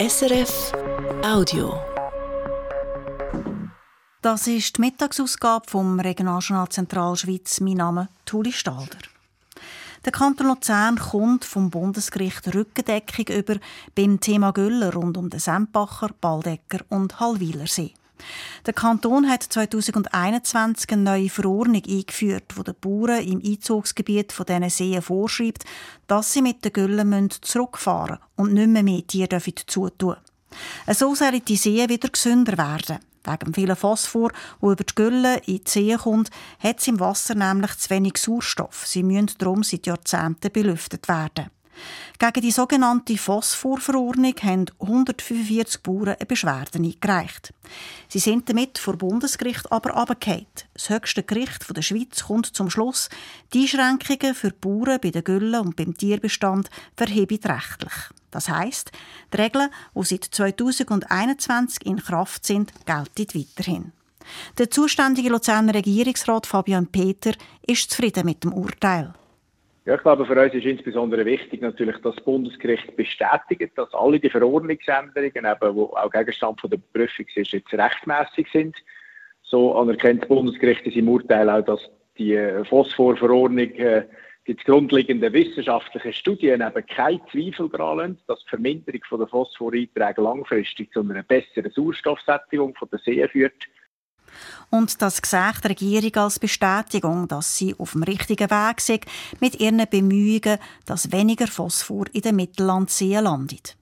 SRF Audio. Das ist die Mittagsausgabe vom Regionaljournal Zentralschweiz. Mein Name ist Tuli Stalder. Der Kanton Luzern kommt vom Bundesgericht Rückendeckung über beim Thema Güller rund um den Sempacher, Baldecker und Hallwilersee. Der Kanton hat 2021 eine neue Verordnung eingeführt, die den Bauern im Einzugsgebiet von diesen Seen vorschreibt, dass sie mit den Güllen zurückfahren und nicht mehr mehr Tiere zutun So sollen die Seen wieder gesünder werden. Wegen vielen Phosphor, der über die Gülle in die See kommt, hat es im Wasser nämlich zu wenig Sauerstoff. Sie müssen darum seit Jahrzehnten belüftet werden. Gegen die sogenannte Phosphorverordnung haben 145 Bauern eine Beschwerde eingereicht. Sie sind damit vor Bundesgericht aber abgefallen. Das höchste Gericht der Schweiz kommt zum Schluss, die Einschränkungen für die Bauern bei den Güllen und beim Tierbestand verheben rechtlich. Das heisst, die Regeln, die seit 2021 in Kraft sind, gelten weiterhin. Der zuständige Luzerner Regierungsrat Fabian Peter ist zufrieden mit dem Urteil. Ja, ich glaube, für uns ist insbesondere wichtig natürlich, dass das Bundesgericht bestätigt, dass alle die Verordnungsänderungen, eben, die auch Gegenstand von der Prüfung sind, jetzt rechtmäßig sind. So anerkennt das Bundesgericht in seinem Urteil auch, dass die Phosphorverordnung äh, die grundlegenden wissenschaftlichen Studien eben keinen Zweifel daran lassen, dass die Verminderung der Phosphoreinträge langfristig zu einer besseren Sauerstoffsättigung der See führt und das sieht die Regierung als Bestätigung, dass sie auf dem richtigen Weg sind mit ihren Bemühungen, dass weniger Phosphor in den Mittellandseen landet.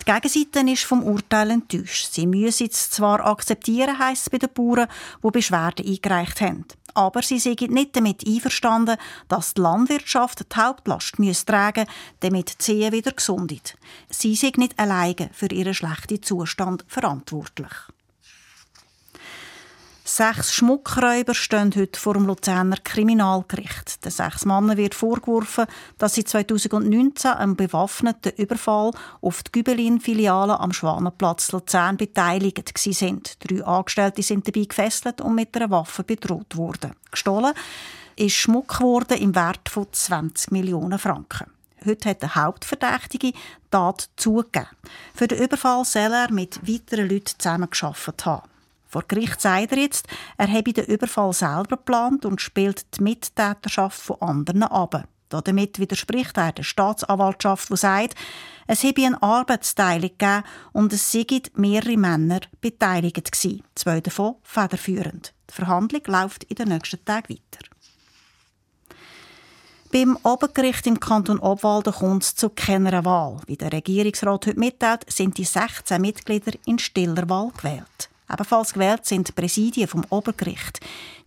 Die Gegenseite ist vom Urteil enttäuscht. Sie müssen es zwar akzeptieren, heisst es bei den Bauern, die Beschwerden eingereicht haben. Aber sie sind nicht damit einverstanden, dass die Landwirtschaft die Hauptlast tragen muss, damit die Zehen wieder gesund sind. Sie sind nicht alleine für ihren schlechten Zustand verantwortlich. Sechs Schmuckräuber stehen heute vor dem Luzerner Kriminalgericht. Den sechs Männern wird vorgeworfen, dass sie 2019 am bewaffneten Überfall auf die Gübelin-Filiale am Schwanenplatz Luzern beteiligt sind. Drei Angestellte sind dabei gefesselt und mit einer Waffe bedroht worden. Gestohlen ist Schmuck worden im Wert von 20 Millionen Franken. Heute hat der Hauptverdächtige die Tat zugegeben. Für den Überfall soll er mit weiteren Leuten zusammengearbeitet haben. Vor Gericht sagt er jetzt, er habe den Überfall selber geplant und spielt die Mittäterschaft von anderen ab. Damit widerspricht er der Staatsanwaltschaft, die sagt, es habe eine Arbeitsteilung gegeben und es seien mehrere Männer beteiligt gewesen, zwei davon federführend. Die Verhandlung läuft in den nächsten Tagen weiter. Beim Obergericht im Kanton Obwalden kommt es zu keiner Wahl. Wie der Regierungsrat heute mitteilt, sind die 16 Mitglieder in stiller Wahl gewählt. Ebenfalls gewählt sind die Präsidien vom Obergericht.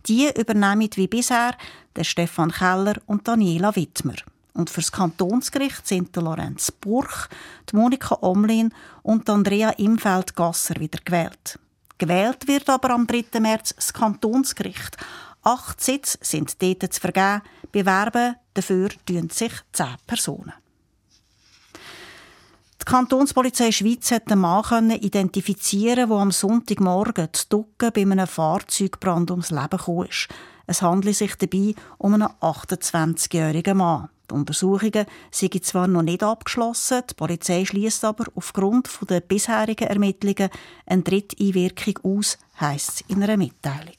Die übernehmen wie bisher der Stefan Keller und Daniela Wittmer. Und fürs Kantonsgericht sind der Lorenz Burch, die Monika Omlin und Andrea Imfeld-Gasser wieder gewählt. Gewählt wird aber am 3. März das Kantonsgericht. Acht Sitze sind dort zu vergeben. Bewerben dafür tun sich zehn Personen. Die Kantonspolizei Schweiz hat den Mann identifizieren, der am Sonntagmorgen zu Ducken bei einem Fahrzeugbrand ums Leben kam. Es handelt sich dabei um einen 28-jährigen Mann. Die Untersuchungen sind zwar noch nicht abgeschlossen, die Polizei schließt aber aufgrund der bisherigen Ermittlungen eine Dritteinwirkung aus, heisst es in einer Mitteilung.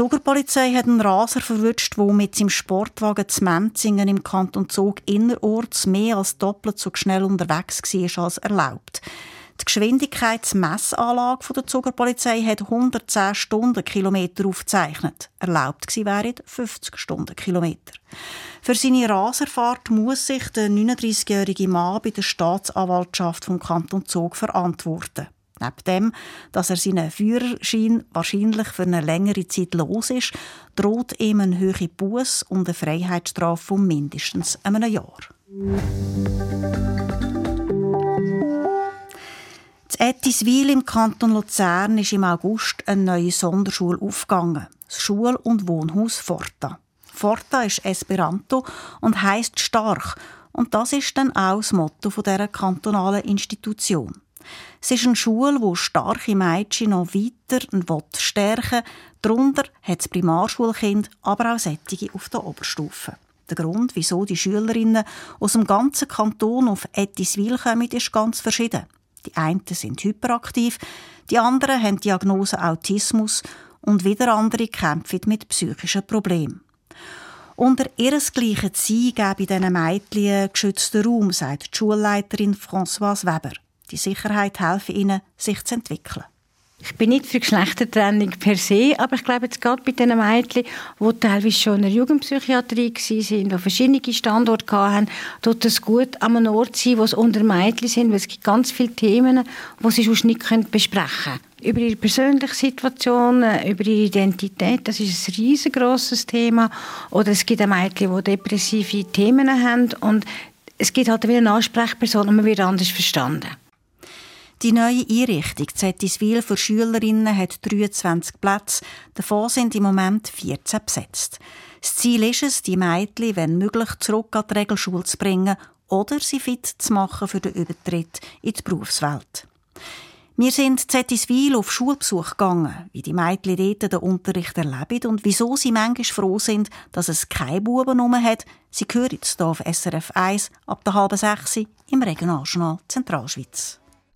Die Zugerpolizei hat einen Raser verwünscht, der mit seinem Sportwagen zu Menzingen im Kanton Zug innerorts mehr als doppelt so schnell unterwegs war als erlaubt. Die Geschwindigkeitsmessanlage der Zugerpolizei hat 110 Stundenkilometer aufgezeichnet. Erlaubt gewesen wären 50 Stundenkilometer. Für seine Raserfahrt muss sich der 39-jährige Mann bei der Staatsanwaltschaft vom Kanton Zug verantworten. Neben dem, dass er seinen Führerschein wahrscheinlich für eine längere Zeit los ist, droht ihm ein hohe Buß und eine Freiheitsstrafe von mindestens einem Jahr. In Ettiswil im Kanton Luzern ist im August eine neue Sonderschule aufgegangen. Das Schul- und Wohnhaus Forta. Forta ist Esperanto und heißt stark. Und das ist dann auch das Motto dieser kantonalen Institution. Es ist eine Schule, wo starke Mädchen noch weiter stärken will. Darunter hat es Primarschulkind, aber auch Sättige auf der Oberstufe. Der Grund, wieso die Schülerinnen aus dem ganzen Kanton auf Ettiswil kommen, ist ganz verschieden. Die einen sind hyperaktiv, die anderen haben Diagnose Autismus und wieder andere kämpfen mit psychischen Problemen. Unter ihresgleichen Ziel gebe diesen Mädchen geschützten Raum, sagt die Schulleiterin Françoise Weber. Die Sicherheit helfe ihnen, sich zu entwickeln. Ich bin nicht für Geschlechtertrennung per se, aber ich glaube jetzt gerade bei diesen Mädchen, die teilweise schon in der Jugendpsychiatrie waren, die verschiedene Standorte hatten, tut es gut, an einem Ort sein, wo es unter Mädchen sind, weil es gibt ganz viele Themen, die sie sonst nicht besprechen können. Über ihre persönliche Situation, über ihre Identität, das ist ein riesengroßes Thema. Oder es gibt Mädchen, die depressive Themen haben und es gibt halt wieder eine Ansprechperson und man wird anders verstanden. Die neue Einrichtung Zettiswil für Schülerinnen hat 23 Plätze, davon sind im Moment 14 besetzt. Das Ziel ist es, die Mädchen, wenn möglich, zurück an die Regelschule zu bringen oder sie fit zu machen für den Übertritt in die Berufswelt. Wir sind Zettiswil auf Schulbesuch gegangen, wie die Mädchen dort den Unterricht erleben und wieso sie manchmal froh sind, dass es keine Buben rum hat. Sie hören jetzt hier auf SRF 1 ab der halben sechs im Regionaljournal Zentralschweiz.